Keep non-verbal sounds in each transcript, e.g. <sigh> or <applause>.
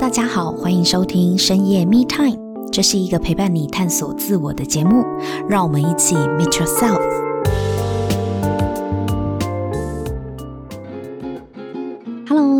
大家好，欢迎收听深夜 Me Time，这是一个陪伴你探索自我的节目，让我们一起 Meet Yourself。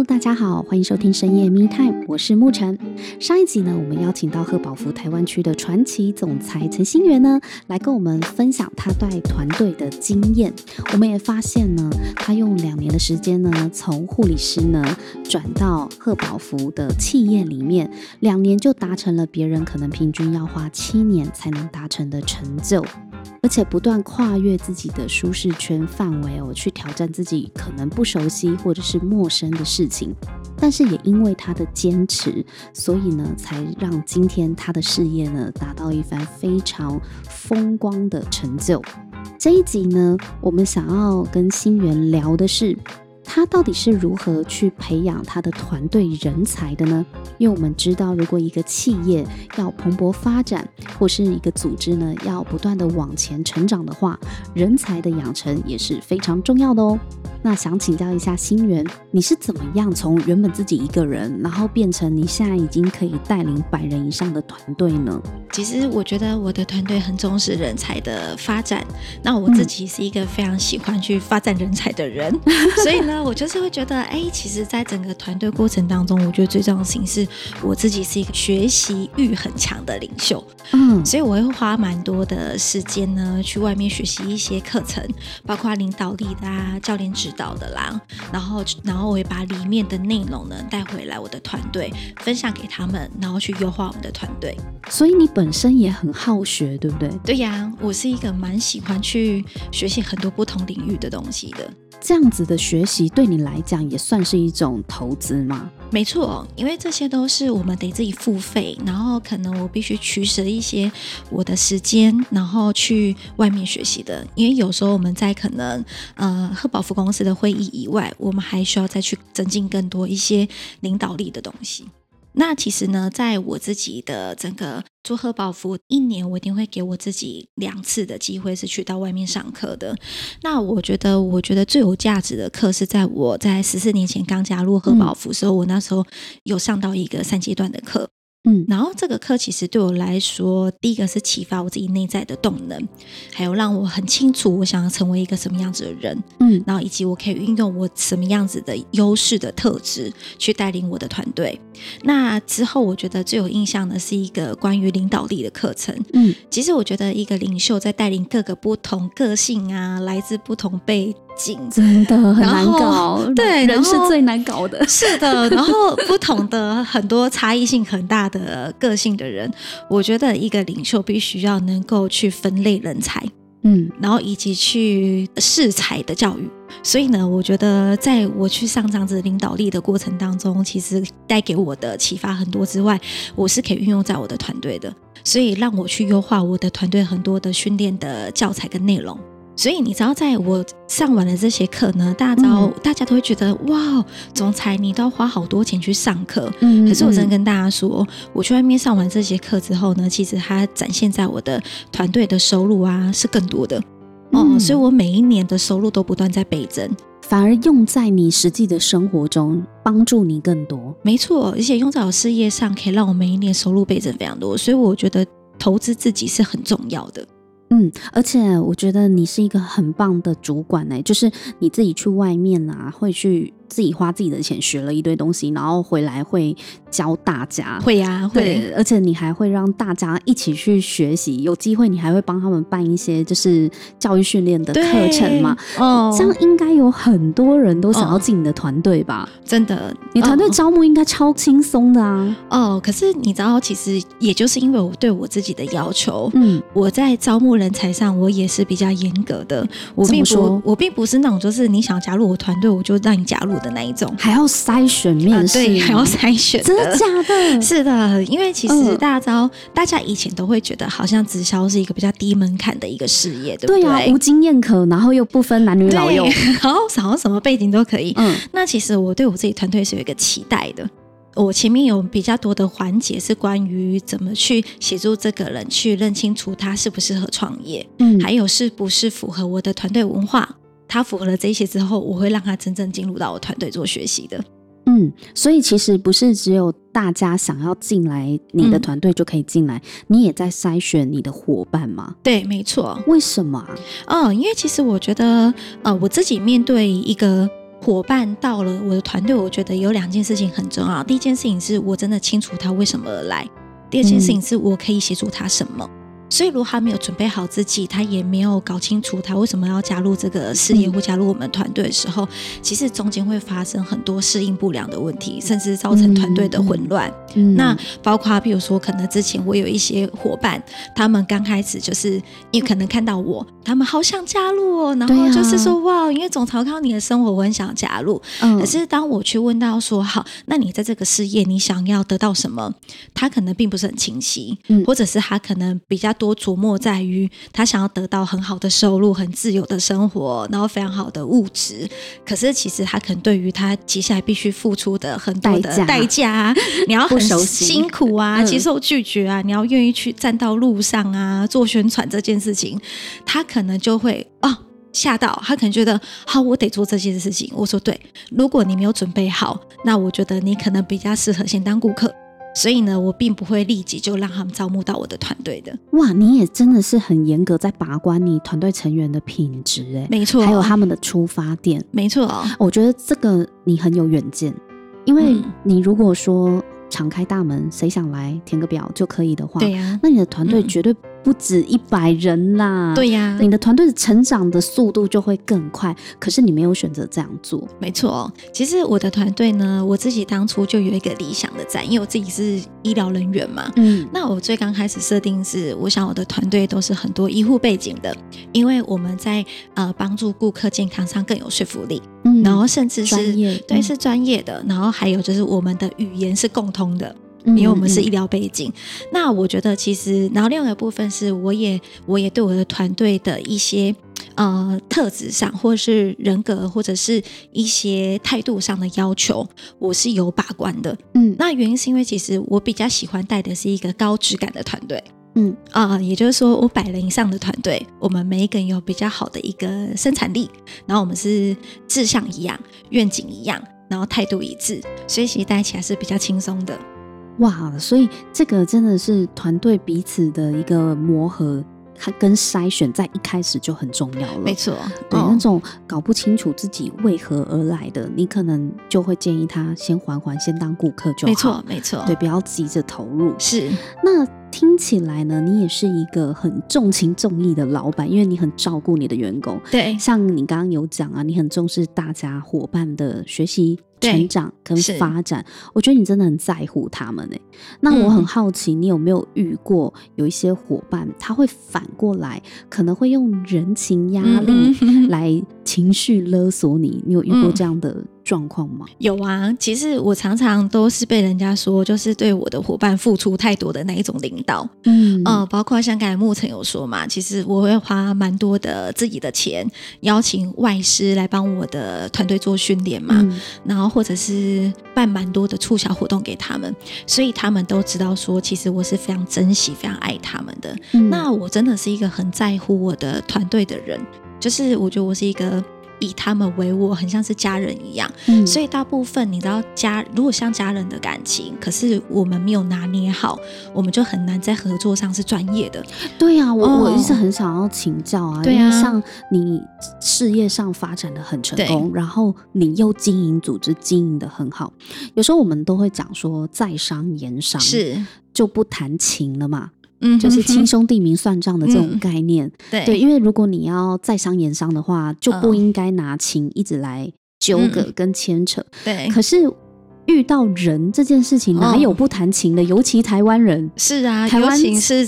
大家好，欢迎收听深夜 Me Time，我是沐晨。上一集呢，我们邀请到贺宝福台湾区的传奇总裁陈新元呢，来跟我们分享他带团队的经验。我们也发现呢，他用两年的时间呢，从护理师呢转到贺宝福的企业里面，两年就达成了别人可能平均要花七年才能达成的成就。而且不断跨越自己的舒适圈范围哦，去挑战自己可能不熟悉或者是陌生的事情。但是也因为他的坚持，所以呢，才让今天他的事业呢达到一番非常风光的成就。这一集呢，我们想要跟新元聊的是。他到底是如何去培养他的团队人才的呢？因为我们知道，如果一个企业要蓬勃发展，或是一个组织呢要不断的往前成长的话，人才的养成也是非常重要的哦。那想请教一下新源，你是怎么样从原本自己一个人，然后变成你现在已经可以带领百人以上的团队呢？其实我觉得我的团队很重视人才的发展。那我自己是一个非常喜欢去发展人才的人，嗯、<laughs> 所以呢，我就是会觉得，哎，其实，在整个团队过程当中，我觉得最重要的事情是我自己是一个学习欲很强的领袖。嗯，所以我会花蛮多的时间呢，去外面学习一些课程，包括领导力的啊、教练指导的啦，然后，然后我会把里面的内容呢带回来我的团队，分享给他们，然后去优化我们的团队。所以你本本身也很好学，对不对？对呀，我是一个蛮喜欢去学习很多不同领域的东西的。这样子的学习对你来讲也算是一种投资吗？没错，因为这些都是我们得自己付费，然后可能我必须取舍一些我的时间，然后去外面学习的。因为有时候我们在可能呃贺宝福公司的会议以外，我们还需要再去增进更多一些领导力的东西。那其实呢，在我自己的整个做贺保服一年，我一定会给我自己两次的机会是去到外面上课的。那我觉得，我觉得最有价值的课是在我在十四年前刚加入贺保服时候，嗯、我那时候有上到一个三阶段的课。嗯，然后这个课其实对我来说，第一个是启发我自己内在的动能，还有让我很清楚我想要成为一个什么样子的人，嗯，然后以及我可以运用我什么样子的优势的特质去带领我的团队。那之后，我觉得最有印象的是一个关于领导力的课程。嗯，其实我觉得一个领袖在带领各个不同个性啊，来自不同背。真的很难搞，对，人是最难搞的。是的，然后不同的很多差异性很大的个性的人，我觉得一个领袖必须要能够去分类人才，嗯，然后以及去适才的教育。所以呢，我觉得在我去上这样子领导力的过程当中，其实带给我的启发很多之外，我是可以运用在我的团队的，所以让我去优化我的团队很多的训练的教材跟内容。所以你知道，在我上完了这些课呢，大家知道，大家都会觉得哇，总裁你都要花好多钱去上课。嗯，可是我真的跟大家说，我去外面上完这些课之后呢，其实它展现在我的团队的收入啊是更多的哦，嗯，所以我每一年的收入都不断在倍增，反而用在你实际的生活中，帮助你更多。没错，而且用在我事业上，可以让我每一年收入倍增非常多。所以我觉得投资自己是很重要的。嗯，而且我觉得你是一个很棒的主管呢，就是你自己去外面啊，会去。自己花自己的钱学了一堆东西，然后回来会教大家。会呀、啊，会，而且你还会让大家一起去学习。有机会你还会帮他们办一些就是教育训练的课程嘛？哦，这样应该有很多人都想要进你的团队吧？哦、真的，你团队招募应该超轻松的啊。哦，可是你知道，其实也就是因为我对我自己的要求，嗯，我在招募人才上我也是比较严格的。我并不说，我并不是那种就是你想加入我团队，我就让你加入。的那一种，还要筛选面试、还要筛选，真的假的？<laughs> 是的，因为其实大家知道，呃、大家以前都会觉得，好像直销是一个比较低门槛的一个事业，对不对？对啊，无经验可，然后又不分男女老幼，<laughs> 然后好像什么背景都可以。嗯，那其实我对我自己团队是有一个期待的。我前面有比较多的环节是关于怎么去协助这个人去认清楚他适不适合创业，嗯，还有是不是符合我的团队文化。他符合了这些之后，我会让他真正进入到我团队做学习的。嗯，所以其实不是只有大家想要进来你的团队就可以进来，嗯，你也在筛选你的伙伴吗？对，没错。为什么啊？嗯，因为其实我觉得，呃，我自己面对一个伙伴到了我的团队，我觉得有两件事情很重要。第一件事情是我真的清楚他为什么而来，第二件事情是我可以协助他什么。嗯所以，如果他没有准备好自己，他也没有搞清楚他为什么要加入这个事业或加入我们团队的时候，其实中间会发生很多适应不良的问题，甚至造成团队的混乱。嗯嗯、那包括，比如说，可能之前我有一些伙伴，他们刚开始就是因为可能看到我，他们好想加入哦，然后就是说、啊、哇，因为总曹靠你的生活，我很想加入。嗯、可是当我去问到说，好，那你在这个事业，你想要得到什么？他可能并不是很清晰，嗯、或者是他可能比较。多琢磨在于他想要得到很好的收入、很自由的生活，然后非常好的物质。可是其实他可能对于他接下来必须付出的很多的代价，你要很辛苦啊，接受拒绝啊，你要愿意去站到路上啊，做宣传这件事情，他可能就会哦吓到，他可能觉得好，我得做这件事情。我说对，如果你没有准备好，那我觉得你可能比较适合先当顾客。所以呢，我并不会立即就让他们招募到我的团队的。哇，你也真的是很严格在把关你团队成员的品质哎，没错，还有他们的出发点，没错。我觉得这个你很有远见，因为你如果说敞开大门，谁想来填个表就可以的话，对呀，那你的团队绝对。不止一百人啦，对呀，你的团队的成长的速度就会更快。可是你没有选择这样做，没错。其实我的团队呢，我自己当初就有一个理想的在，因为我自己是医疗人员嘛。嗯，那我最刚开始设定是，我想我的团队都是很多医护背景的，因为我们在呃帮助顾客健康上更有说服力。嗯，然后甚至是专业，对，是专业的。然后还有就是我们的语言是共通的。因为我们是医疗背景，嗯嗯，那我觉得其实，然后另外一个部分是，我也我也对我的团队的一些呃特质上，或者是人格，或者是一些态度上的要求，我是有把关的。嗯，那原因是因为其实我比较喜欢带的是一个高质感的团队。嗯啊，也就是说，我百人以上的团队，我们每一个人有比较好的一个生产力，然后我们是志向一样，愿景一样，然后态度一致，所以其实带起来是比较轻松的。哇，所以这个真的是团队彼此的一个磨合，它跟筛选在一开始就很重要了。没错，对、哦、那种搞不清楚自己为何而来的，你可能就会建议他先缓缓，先当顾客就好。没错，没错，对，不要急着投入。是，那听起来呢，你也是一个很重情重义的老板，因为你很照顾你的员工。对，像你刚刚有讲啊，你很重视大家伙伴的学习。成长跟发展，我觉得你真的很在乎他们欸。那我很好奇，你有没有遇过有一些伙伴，他会反过来，可能会用人情压力来情绪勒索你？你有遇过这样的？状况吗？有啊，其实我常常都是被人家说，就是对我的伙伴付出太多的那一种领导。嗯，呃，包括像刚才牧尘有说嘛，其实我会花蛮多的自己的钱，邀请外师来帮我的团队做训练嘛，嗯、然后或者是办蛮多的促销活动给他们，所以他们都知道说，其实我是非常珍惜、非常爱他们的。嗯、那我真的是一个很在乎我的团队的人，就是我觉得我是一个。以他们为我，很像是家人一样，嗯，所以大部分你知道家如果像家人的感情，可是我们没有拿捏好，我们就很难在合作上是专业的。对呀，啊，我，哦，我一直很想要请教啊，对啊，因为像你事业上发展的很成功，然后你又经营组织经营的很好，有时候我们都会讲说在商言商是。就不谈情了嘛。嗯，就是亲兄弟明算账的这种概念，嗯、对。对，因为如果你要在商言商的话，就不应该拿情一直来纠葛跟牵扯。嗯、对，可是遇到人这件事情，哪有不谈情的？哦、尤其台湾人。是啊，台湾情是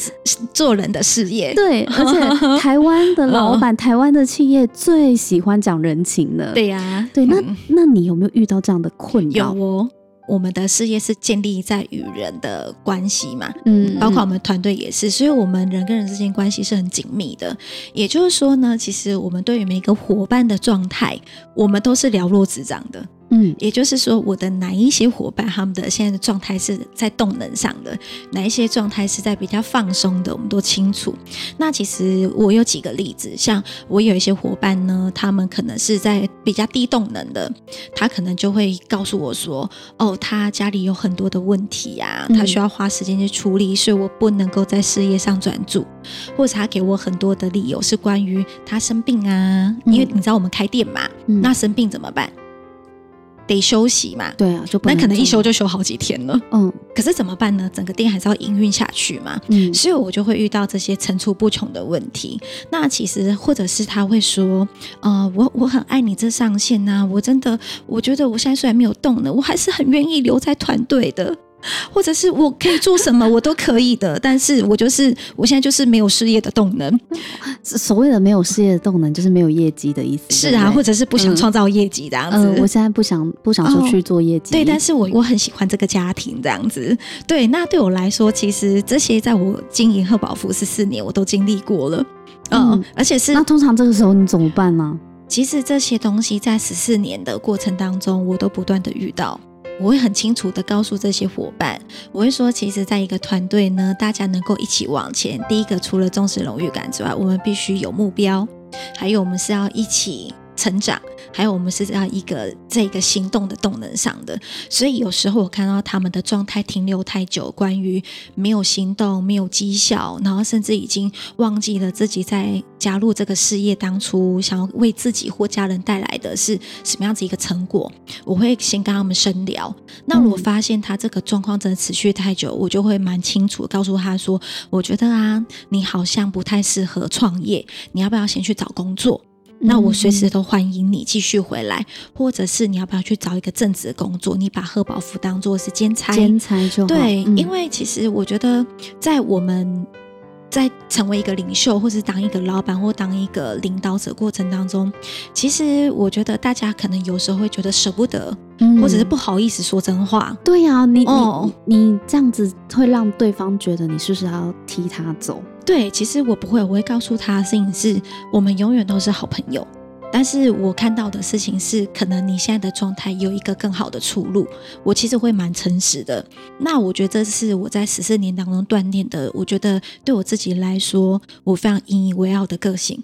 做人的事业，对，而且 <laughs> 台湾的老板、哦、台湾的企业最喜欢讲人情了。对呀、啊，对，那、嗯、那你有没有遇到这样的困扰？有哦。我们的事业是建立在与人的关系嘛，嗯，包括我们团队也是，所以我们人跟人之间关系是很紧密的。也就是说呢，其实我们对于每一个伙伴的状态，我们都是了若指掌的。嗯，也就是说，我的哪一些伙伴他们的现在的状态是在动能上的，哪一些状态是在比较放松的，我们都清楚。那其实我有几个例子，像我有一些伙伴呢，他们可能是在比较低动能的，他可能就会告诉我说：“哦，他家里有很多的问题呀、啊，他需要花时间去处理，所以我不能够在事业上专注。”或者他给我很多的理由是关于他生病啊，因为你知道我们开店嘛，那生病怎么办？得休息嘛，对啊，就不那可能一休就休好几天了。嗯，可是怎么办呢？整个店还是要营运下去嘛。嗯，所以我就会遇到这些层出不穷的问题。那其实或者是他会说，呃，我我很爱你这上线呐、啊，我真的我觉得我现在虽然没有动呢，我还是很愿意留在团队的。<laughs> 或者是我可以做什么，我都可以的，但是我就是我现在就是没有事业的动能。<laughs> 所谓的没有事业的动能，就是没有业绩的意思。是啊，或者是不想创造业绩这样子。嗯，我现在不想不想出去做业绩。哦，对，但是我我很喜欢这个家庭这样子。对，那对我来说，其实这些在我经营贺宝芙十四年，我都经历过了。嗯，嗯，而且是那通常这个时候你怎么办呢？其实这些东西在十四年的过程当中，我都不断的遇到。我会很清楚的告诉这些伙伴，我会说，其实，在一个团队呢，大家能够一起往前。第一个，除了重视荣誉感之外，我们必须有目标，还有我们是要一起。成长，还有我们是在一个这个行动的动能上的，所以有时候我看到他们的状态停留太久，关于没有行动、没有绩效，然后甚至已经忘记了自己在加入这个事业当初想要为自己或家人带来的是什么样子一个成果，我会先跟他们深聊。那如果发现他这个状况真的持续太久，我就会蛮清楚告诉他说：“我觉得啊，你好像不太适合创业，你要不要先去找工作？”那我随时都欢迎你继续回来，或者是你要不要去找一个正职的工作？你把贺宝福当做是兼差，兼差就好。对，嗯、因为其实我觉得在我们。在成为一个领袖，或是当一个老板，或当一个领导者过程当中，其实我觉得大家可能有时候会觉得舍不得，嗯、或者是不好意思说真话。对呀、啊，你、哦、你你这样子会让对方觉得你是不是要踢他走？对，其实我不会，我会告诉他的事情是，我们永远都是好朋友。但是我看到的事情是，可能你现在的状态有一个更好的出路。我其实会蛮诚实的。那我觉得这是我在十四年当中锻炼的。我觉得对我自己来说，我非常引以为傲的个性。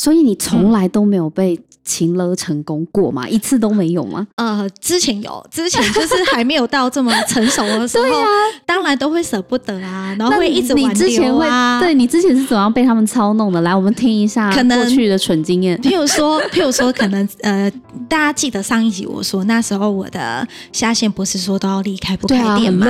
所以你从来都没有被情勒成功过吗？一次都没有吗？呃，之前有，之前就是还没有到这么成熟的时候，<laughs> 对啊，当然都会舍不得啊，然后会一直挽留啊。对，你之前是怎样被他们操弄的？来，我们听一下过去的蠢经验。譬如说，譬如说，可能呃，大家记得上一集我说，那时候我的下线不是说都要离开不开店吗？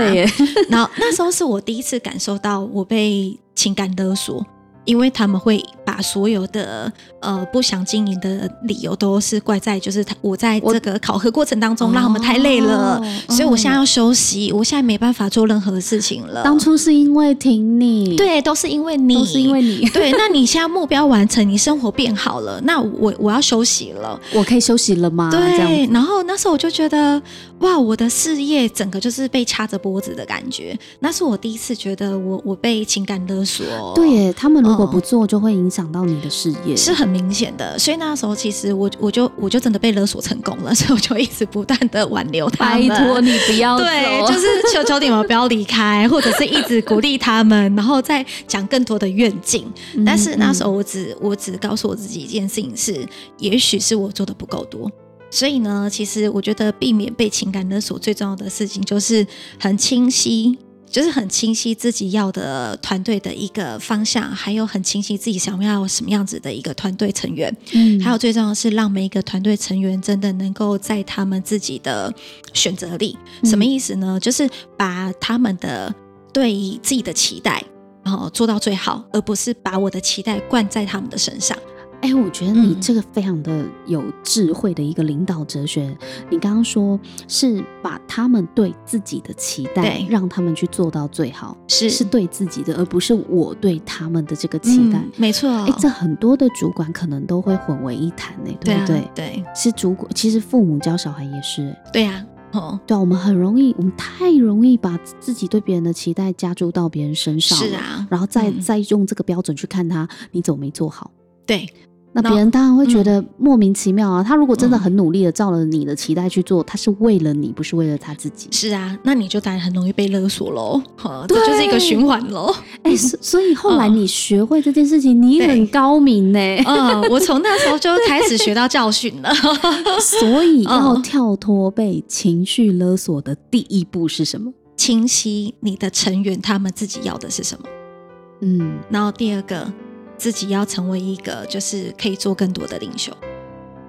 然后那时候是我第一次感受到我被情感勒索。因为他们会把所有的呃不想经营的理由都是怪在就是他我在这个考核过程当中让他们太累了，哦、所以我现在要休息，我现在没办法做任何事情了。当初是因为挺你，对，都是因为你，都是因为你。<laughs> 对，那你现在目标完成，你生活变好了，<laughs> 那我我要休息了，我可以休息了吗？对，然后那时候我就觉得哇，我的事业整个就是被掐着脖子的感觉，那是我第一次觉得我我被情感勒索。对耶，他们。如果不做，就会影响到你的事业，是很明显的。所以那时候，其实我我就我就真的被勒索成功了，所以我就一直不断的挽留他们，拜托你不要走，对，就是求求你们不要离开，或者是一直鼓励他们，然后再讲更多的愿景。但是那时候，我只我只告诉我自己一件事情是，也许是我做的不够多。所以呢，其实我觉得避免被情感勒索最重要的事情就是很清晰。就是很清晰自己要的团队的一个方向，还有很清晰自己想要什么样子的一个团队成员。嗯，还有最重要的是让每一个团队成员真的能够在他们自己的选择力。什么意思呢？就是把他们的对自己的期待，然后做到最好，而不是把我的期待灌在他们的身上。哎，我觉得你这个非常的有智慧的一个领导哲学。嗯、你刚刚说是把他们对自己的期待，让他们去做到最好，是是对自己的，而不是我对他们的这个期待。嗯、没错，哎，这很多的主管可能都会混为一谈呢，对不对？对，对是主管，其实父母教小孩也是。对呀、啊，哦，对，我们很容易，我们太容易把自己对别人的期待加注到别人身上，是啊，然后再、嗯、再用这个标准去看他，你怎么没做好？对。那别人当然会觉得莫名其妙啊！他如果真的很努力的照了你的期待去做，他是为了你，不是为了他自己。是啊，那你就当然很容易被勒索喽。好，这就是一个循环喽。哎，所以后来你学会这件事情，你很高明呢。嗯，我从那时候就开始学到教训了。<laughs> 所以要跳脱被情绪勒索的第一步是什么？清晰你的成员他们自己要的是什么。嗯，然后第二个。自己要成为一个，就是可以做更多的领袖，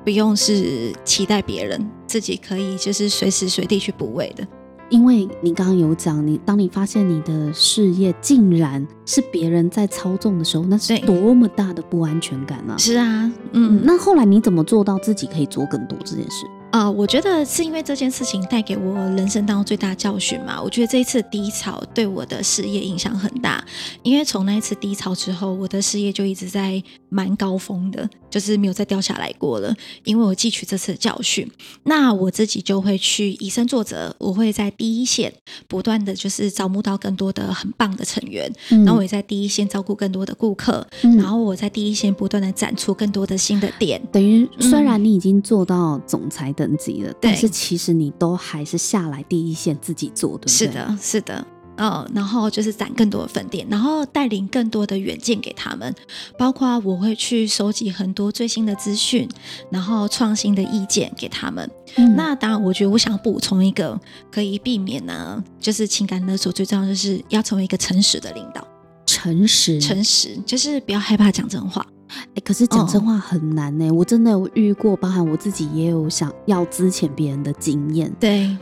不用是期待别人，自己可以就是随时随地去补位的。因为你刚刚有讲，你当你发现你的事业竟然是别人在操纵的时候，那是多么大的不安全感啊！是啊，嗯，嗯，那后来你怎么做到自己可以做更多这件事？啊、呃，我觉得是因为这件事情带给我人生当中最大的教训嘛。我觉得这一次低潮对我的事业影响很大，因为从那一次低潮之后，我的事业就一直在蛮高峰的，就是没有再掉下来过了。因为我汲取这次的教训，那我自己就会去以身作则，我会在第一线不断的就是招募到更多的很棒的成员，嗯、然后我也在第一线照顾更多的顾客，嗯、然后我在第一线不断的展出更多的新的点。等于虽然你已经做到总裁的。等级了，但是其实你都还是下来第一线自己做，对不对？是的，是的，嗯，然后就是攒更多的分店，然后带领更多的远见给他们，包括我会去收集很多最新的资讯，然后创新的意见给他们。嗯、那当然，我觉得我想补充一个可以避免呢，就是情感勒索最重要就是要成为一个诚实的领导，诚实，诚实，就是不要害怕讲真话。哎，可是讲真话很难呢。哦、我真的有遇过，包含我自己也有想要资遣别人的经验。对，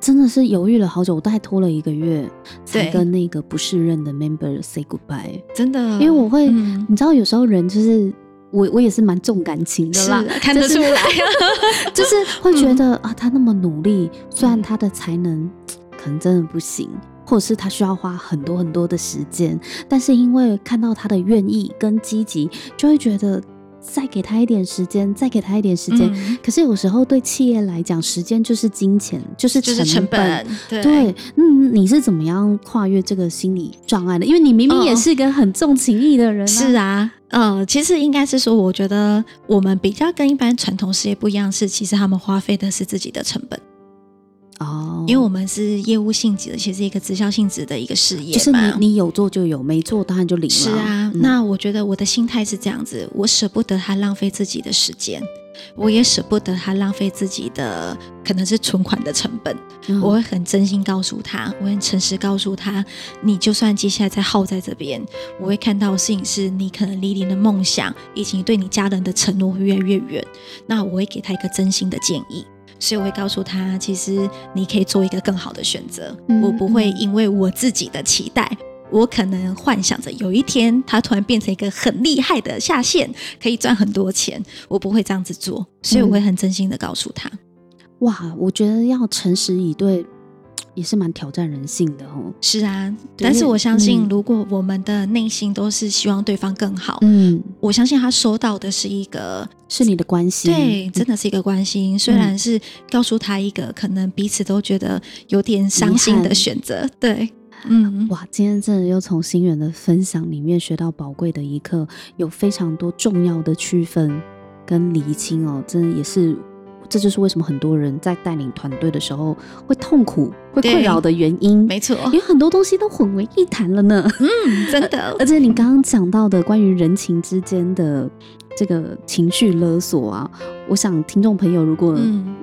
真的是犹豫了好久，我大概拖了一个月才跟那个不适任的 member say goodbye。真的，因为我会，嗯、你知道，有时候人就是我，我也是蛮重感情的啦，看得出来，<laughs> 就是会觉得、嗯、啊，他那么努力，虽然他的才能 <tsk> 可能真的不行。或者是他需要花很多很多的时间，但是因为看到他的愿意跟积极，就会觉得再给他一点时间，再给他一点时间。嗯、可是有时候对企业来讲，时间就是金钱，就是成本。成本对，对，嗯，你是怎么样跨越这个心理障碍的？因为你明明也是一个很重情义的人、啊。是啊，嗯、呃，其实应该是说，我觉得我们比较跟一般传统事业不一样，是其实他们花费的是自己的成本。哦，因为我们是业务性质，而且是一个直销性质的一个事业，就是你你有做就有，没做当然就零了。是啊，嗯、那我觉得我的心态是这样子，我舍不得他浪费自己的时间，我也舍不得他浪费自己的可能是存款的成本。嗯、我会很真心告诉他，我很诚实告诉他，你就算接下来再耗在这边，我会看到的事情是你可能离你的梦想以及对你家人的承诺会越来越远。那我会给他一个真心的建议。所以我会告诉他，其实你可以做一个更好的选择。嗯、我不会因为我自己的期待，我可能幻想着有一天他突然变成一个很厉害的下线，可以赚很多钱。我不会这样子做，所以我会很真心的告诉他。嗯、哇，我觉得要诚实以对。也是蛮挑战人性的哦。是啊，但是我相信，如果我们的内心都是希望对方更好，嗯，我相信他收到的是一个是你的关心，对，真的是一个关心。嗯、虽然是告诉他一个可能彼此都觉得有点伤心的选择，对，嗯，哇，今天真的又从心元的分享里面学到宝贵的一课，有非常多重要的区分跟厘清哦，真的也是。这就是为什么很多人在带领团队的时候会痛苦、会困扰的原因。没错，因为很多东西都混为一谈了呢。嗯，真的。<laughs> 而且你刚刚讲到的关于人情之间的。这个情绪勒索啊，我想听众朋友，如果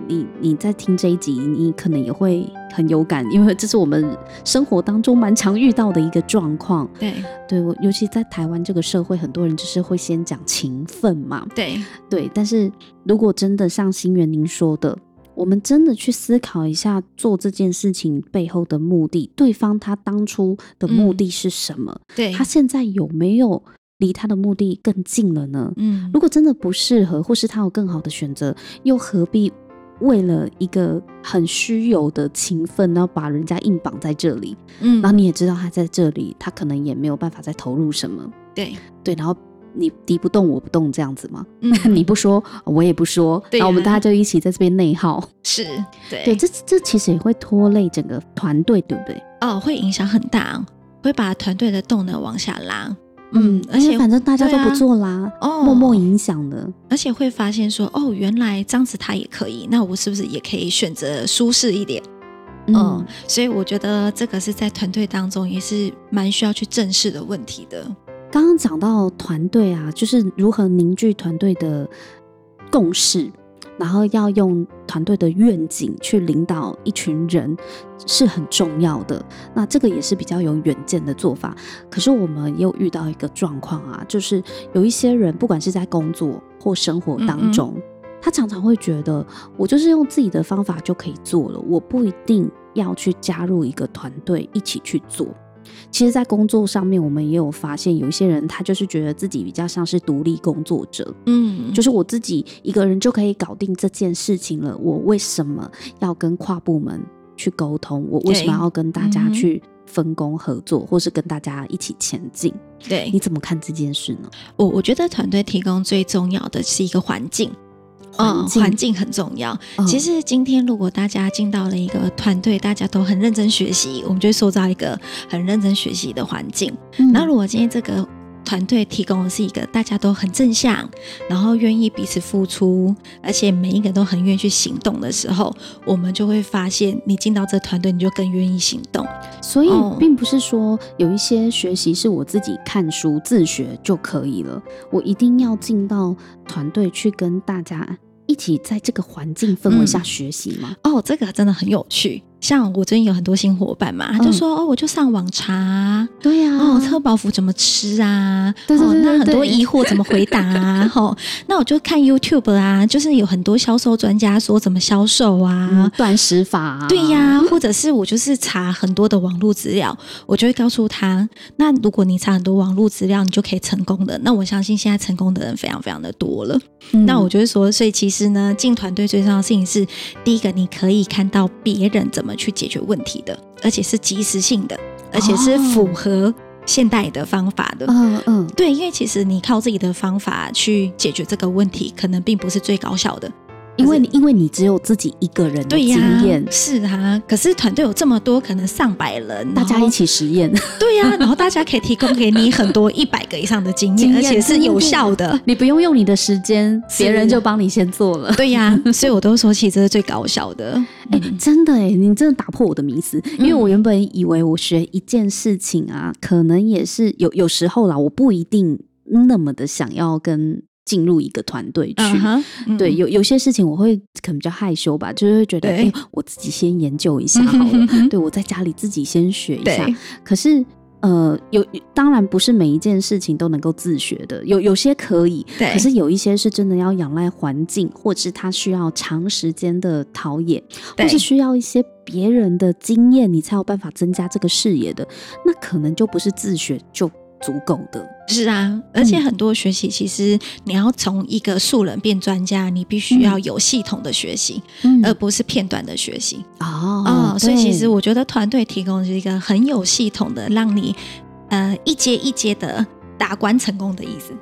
你你在听这一集，你可能也会很有感，因为这是我们生活当中蛮常遇到的一个状况。对，对，我尤其在台湾这个社会，很多人就是会先讲情分嘛。对对，但是如果真的像心元您说的，我们真的去思考一下做这件事情背后的目的，对方他当初的目的是什么？嗯、对，他现在有没有？离他的目的更近了呢。嗯，如果真的不适合，或是他有更好的选择，又何必为了一个很虚有的情分，然后把人家硬绑在这里？嗯，然后你也知道他在这里，他可能也没有办法再投入什么。对对，然后你敌不动我不动这样子嘛。嗯，<laughs> 你不说我也不说，然后我们大家就一起在这边内耗。是，对对，这这其实也会拖累整个团队，对不对？哦，会影响很大，会把团队的动能往下拉。嗯，而且反正大家都不做啦，啊、哦，默默影响的，而且会发现说，哦，原来这样子他也可以，那我是不是也可以选择舒适一点？嗯，嗯，所以我觉得这个是在团队当中也是蛮需要去正视的问题的。刚刚讲到团队啊，就是如何凝聚团队的共识。然后要用团队的愿景去领导一群人是很重要的，那这个也是比较有远见的做法。可是我们又遇到一个状况啊，就是有一些人，不管是在工作或生活当中，嗯嗯，他常常会觉得，我就是用自己的方法就可以做了，我不一定要去加入一个团队一起去做。其实，在工作上面，我们也有发现，有一些人他就是觉得自己比较像是独立工作者，嗯，就是我自己一个人就可以搞定这件事情了。我为什么要跟跨部门去沟通？我为什么要跟大家去分工合作，或是跟大家一起前进？对，你怎么看这件事呢？我我觉得团队提供最重要的是一个环境。嗯，环境很重要。其实今天如果大家进到了一个团队，大家都很认真学习，我们就会塑造一个很认真学习的环境。那、嗯、如果今天这个团队提供的是一个大家都很正向，然后愿意彼此付出，而且每一个都很愿意去行动的时候，我们就会发现，你进到这团队，你就更愿意行动。所以，并不是说有一些学习是我自己看书自学就可以了，我一定要进到团队去跟大家。一起在这个环境氛围下学习吗？嗯？哦，这个真的很有趣。像我最近有很多新伙伴嘛，他就说、嗯、哦，我就上网查，对呀、啊，哦，车保服怎么吃啊？对对对，对，哦，那很多疑惑怎么回答啊？哈、哦，那我就看 YouTube 啊，就是有很多销售专家说怎么销售啊，断、嗯、食法、啊，对呀、啊，或者是我就是查很多的网络资料，我就会告诉他，那如果你查很多网络资料，你就可以成功的。那我相信现在成功的人非常非常的多了。嗯、那我就会说，所以其实呢，进团队最重要的事情是，第一个你可以看到别人怎么。去解决问题的，而且是及时性的，而且是符合现代的方法的。嗯嗯，对，因为其实你靠自己的方法去解决这个问题，可能并不是最高效的。因为你因为你只有自己一个人的经验，是啊。可是团队有这么多，可能上百人，大家一起实验，对呀、啊。然后大家可以提供给你很多一百个以上的经验，<laughs> 而且是有效的。你不用用你的时间，别人就帮你先做了。对呀、啊，所以我都说，其实这是最高效的。哎、欸，真的哎，你真的打破我的迷思。因为我原本以为我学一件事情啊，可能也是有有时候啦，我不一定那么的想要跟。进入一个团队去，uh 对，有有些事情我会可能比较害羞吧，就是会觉得，哎、欸，我自己先研究一下好了，<laughs> 对，我在家里自己先学一下。可是，呃，有当然不是每一件事情都能够自学的，有有些可以，对，可是有一些是真的要仰赖环境，或者是他需要长时间的陶冶，或是需要一些别人的经验，你才有办法增加这个视野的，那可能就不是自学就足够的。是啊，而且很多学习，其实你要从一个素人变专家，你必须要有系统的学习，嗯、而不是片段的学习。哦，哦，所以其实我觉得团队提供是一个很有系统的，让你呃一阶一阶的打关成功的意思。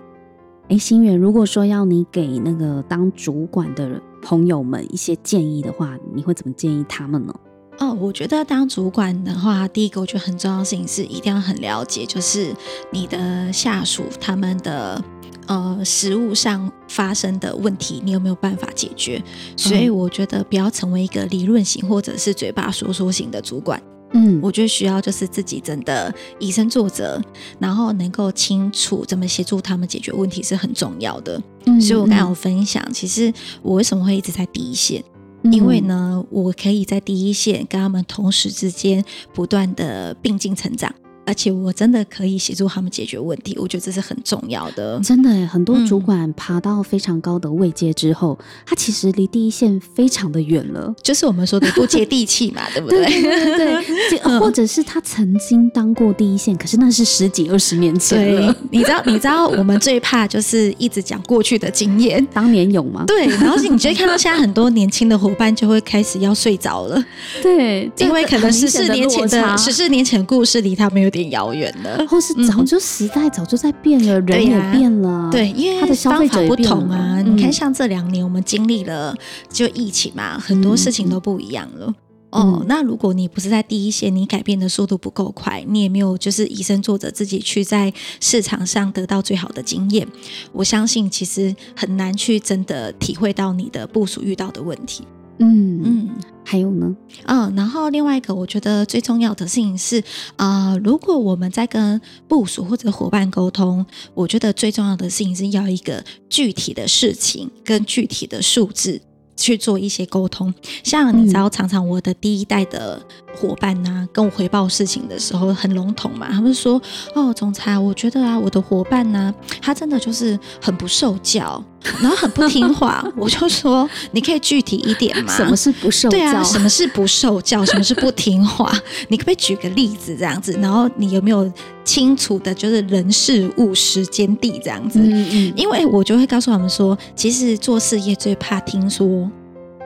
哎，心远，如果说要你给那个当主管的朋友们一些建议的话，你会怎么建议他们呢？哦，我觉得当主管的话，第一个我觉得很重要的事情是一定要很了解，就是你的下属他们的呃实务上发生的问题，你有没有办法解决？所以我觉得不要成为一个理论型或者是嘴巴说说型的主管。嗯，我觉得需要就是自己真的以身作则，然后能够清楚怎么协助他们解决问题是很重要的。嗯，所以我刚刚有分享，其实我为什么会一直在第一线？因为呢，我可以在第一线跟他们同时之间不断的并进成长。而且我真的可以协助他们解决问题，我觉得这是很重要的。真的，很多主管爬到非常高的位阶之后，嗯、他其实离第一线非常的远了，就是我们说的不接地气嘛，对不对？对对对，对，<laughs> 或者是他曾经当过第一线，可是那是十几二十年前了。你知道，你知道我们最怕就是一直讲过去的经验，当年有吗？对，然后是你就会看到现在很多年轻的伙伴就会开始要睡着了，<laughs> 对，因为可能十四年前的十四年前的故事离他们有点遥远了，<laughs> 或是早就时代早就在变了，嗯、人也变了，对，因为他的消费者不同啊。你看，像这两年我们经历了就疫情嘛，很多事情都不一样了。哦，那如果你不是在第一线，你改变的速度不够快，你也没有就是以身作则，自己去在市场上得到最好的经验，我相信其实很难去真的体会到你的部署遇到的问题。嗯。嗯，还有呢？嗯，然后另外一个我觉得最重要的事情是啊、呃，如果我们在跟部署或者伙伴沟通，我觉得最重要的事情是要一个具体的事情跟具体的数字。去做一些沟通，像你知道，常常我的第一代的伙伴呐、跟我回报事情的时候很笼统嘛，他们说：“哦，总裁，我觉得啊，我的伙伴呢、他真的就是很不受教，然后很不听话。<laughs> ”我就说：“你可以具体一点吗？什么是不受教？对啊，什么是不受教？什么是不听话？<laughs> 你可不可以举个例子这样子？然后你有没有清楚的，就是人事物时间地这样子？嗯嗯，因为我就会告诉他们说，其实做事业最怕听说。”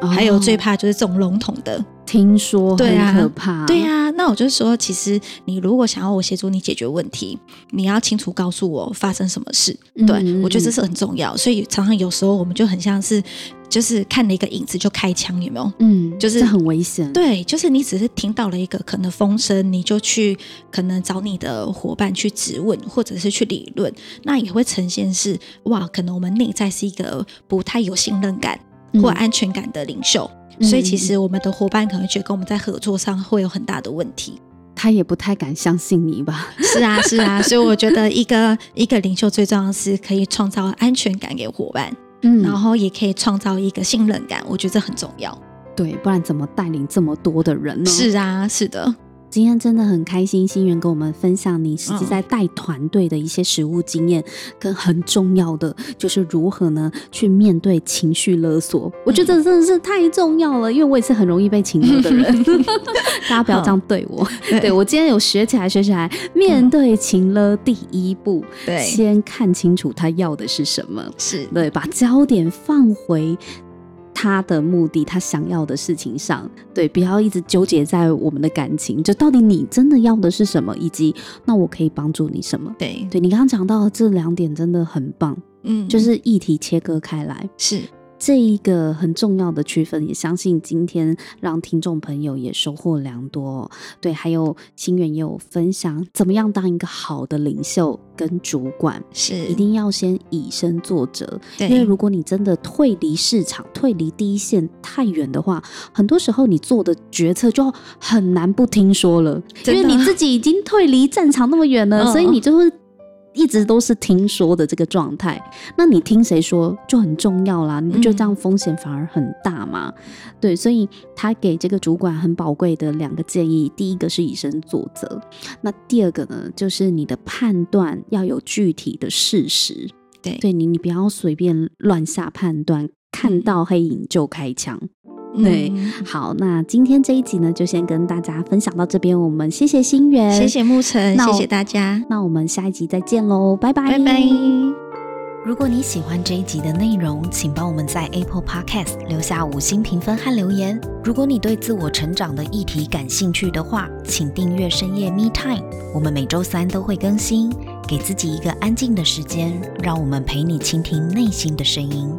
还有最怕就是这种笼统的听说，很可怕。对啊，那我就说，其实你如果想要我协助你解决问题，你要清楚告诉我发生什么事。嗯、对，我觉得这是很重要。所以常常有时候我们就很像是，就是看了一个影子就开枪，有没有？嗯，就是很危险。对，就是你只是听到了一个可能风声，你就去可能找你的伙伴去质问，或者是去理论，那也会呈现是哇，可能我们内在是一个不太有信任感。或安全感的领袖，嗯、所以其实我们的伙伴可能觉得跟我们在合作上会有很大的问题，他也不太敢相信你吧？是啊，是啊，<laughs> 所以我觉得一个一个领袖最重要的是可以创造安全感给伙伴，嗯，然后也可以创造一个信任感，我觉得这很重要。对，不然怎么带领这么多的人呢？是啊，是的。今天真的很开心，心源跟我们分享你实际在带团队的一些实务经验，跟很重要的就是如何呢去面对情绪勒索。我觉得真的是太重要了，因为我也是很容易被情勒的人。<laughs> 大家不要这样对我，对，对我今天有学起来，学起来。面对情勒，第一步，对，先看清楚他要的是什么，是对，把焦点放回。他的目的，他想要的事情上，对，不要一直纠结在我们的感情，就到底你真的要的是什么，以及那我可以帮助你什么？对，对你刚刚讲到的这两点真的很棒，嗯，就是议题切割开来，是。这一个很重要的区分，也相信今天让听众朋友也收获良多。对，还有心媛也有分享，怎么样当一个好的领袖跟主管，是一定要先以身作则。对，因为如果你真的退离市场、退离第一线太远的话，很多时候你做的决策就很难不听说了，因为你自己已经退离战场那么远了，哦、所以你就会。一直都是听说的这个状态，那你听谁说就很重要啦？你不觉得这样风险反而很大吗？嗯、对，所以他给这个主管很宝贵的两个建议，第一个是以身作则，那第二个呢，就是你的判断要有具体的事实。对，对你，你不要随便乱下判断，看到黑影就开枪。对，好，那今天这一集呢，就先跟大家分享到这边。我们谢谢心源，谢谢沐晨，谢谢大家。那我们下一集再见喽，拜拜，拜拜。如果你喜欢这一集的内容，请帮我们在 Apple Podcast 留下五星评分和留言。如果你对自我成长的议题感兴趣的话，请订阅深夜 Me Time，我们每周三都会更新。给自己一个安静的时间，让我们陪你倾听内心的声音。